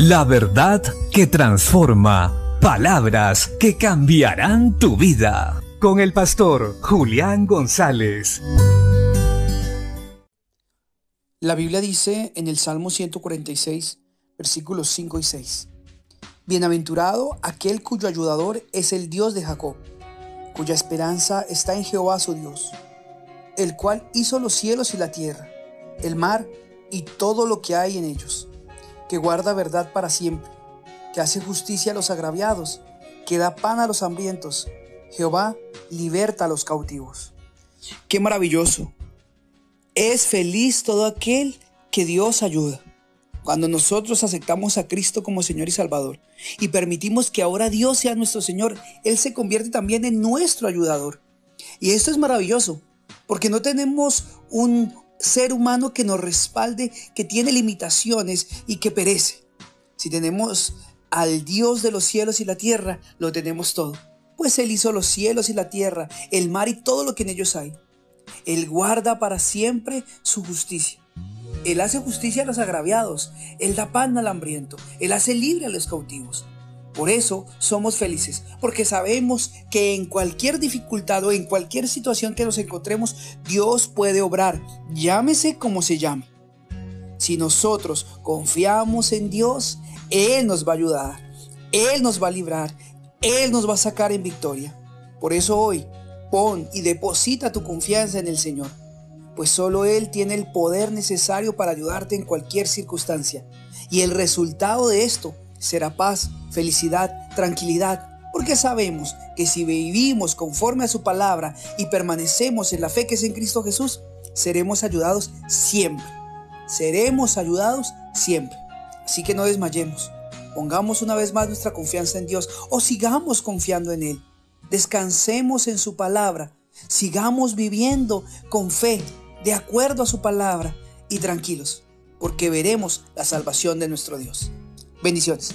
La verdad que transforma. Palabras que cambiarán tu vida. Con el pastor Julián González. La Biblia dice en el Salmo 146, versículos 5 y 6. Bienaventurado aquel cuyo ayudador es el Dios de Jacob, cuya esperanza está en Jehová su Dios, el cual hizo los cielos y la tierra, el mar y todo lo que hay en ellos, que guarda verdad para siempre, que hace justicia a los agraviados, que da pan a los hambrientos. Jehová liberta a los cautivos. Qué maravilloso. Es feliz todo aquel que Dios ayuda. Cuando nosotros aceptamos a Cristo como Señor y Salvador y permitimos que ahora Dios sea nuestro Señor, Él se convierte también en nuestro ayudador. Y esto es maravilloso, porque no tenemos un, ser humano que nos respalde, que tiene limitaciones y que perece. Si tenemos al Dios de los cielos y la tierra, lo tenemos todo. Pues Él hizo los cielos y la tierra, el mar y todo lo que en ellos hay. Él guarda para siempre su justicia. Él hace justicia a los agraviados, Él da pan al hambriento, Él hace libre a los cautivos. Por eso somos felices, porque sabemos que en cualquier dificultad o en cualquier situación que nos encontremos, Dios puede obrar, llámese como se llame. Si nosotros confiamos en Dios, Él nos va a ayudar, Él nos va a librar, Él nos va a sacar en victoria. Por eso hoy, pon y deposita tu confianza en el Señor, pues solo Él tiene el poder necesario para ayudarte en cualquier circunstancia. Y el resultado de esto será paz, felicidad, tranquilidad, porque sabemos que si vivimos conforme a su palabra y permanecemos en la fe que es en Cristo Jesús, seremos ayudados siempre. Seremos ayudados siempre. Así que no desmayemos. Pongamos una vez más nuestra confianza en Dios o sigamos confiando en Él. Descansemos en su palabra. Sigamos viviendo con fe, de acuerdo a su palabra y tranquilos, porque veremos la salvación de nuestro Dios. Bendiciones.